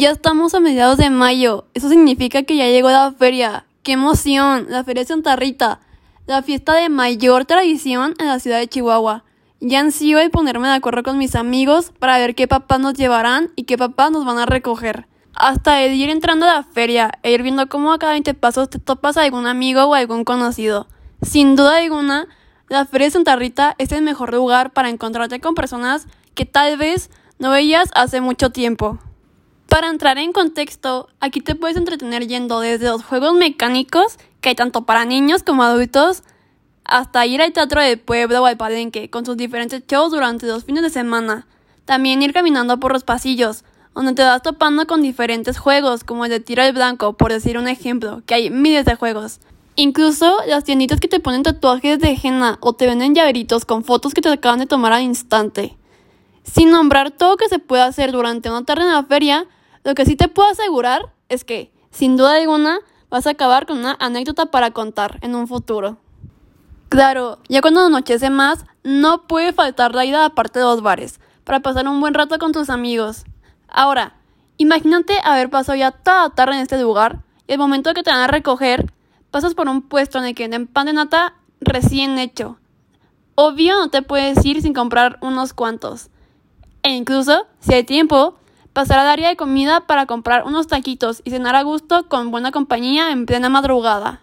Ya estamos a mediados de mayo. Eso significa que ya llegó la feria. ¡Qué emoción! La Feria de Santa Rita. La fiesta de mayor tradición en la ciudad de Chihuahua. Ya ansío de ponerme de acuerdo con mis amigos para ver qué papás nos llevarán y qué papás nos van a recoger. Hasta de ir entrando a la feria e ir viendo cómo a cada 20 pasos te topas a algún amigo o algún conocido. Sin duda alguna, la Feria de Santa Rita es el mejor lugar para encontrarte con personas que tal vez no veías hace mucho tiempo. Para entrar en contexto, aquí te puedes entretener yendo desde los juegos mecánicos, que hay tanto para niños como adultos, hasta ir al teatro del pueblo o al palenque, con sus diferentes shows durante los fines de semana. También ir caminando por los pasillos, donde te vas topando con diferentes juegos, como el de tiro al blanco, por decir un ejemplo, que hay miles de juegos. Incluso las tienditas que te ponen tatuajes de henna o te venden llaveritos con fotos que te acaban de tomar al instante. Sin nombrar todo que se puede hacer durante una tarde en la feria, lo que sí te puedo asegurar es que, sin duda alguna, vas a acabar con una anécdota para contar en un futuro. Claro, ya cuando anochece más, no puede faltar la ida a parte de los bares, para pasar un buen rato con tus amigos. Ahora, imagínate haber pasado ya toda la tarde en este lugar, y el momento que te van a recoger, pasas por un puesto en el que venden pan de nata recién hecho. Obvio no te puedes ir sin comprar unos cuantos. E incluso, si hay tiempo, pasar al área de comida para comprar unos taquitos y cenar a gusto con buena compañía en plena madrugada.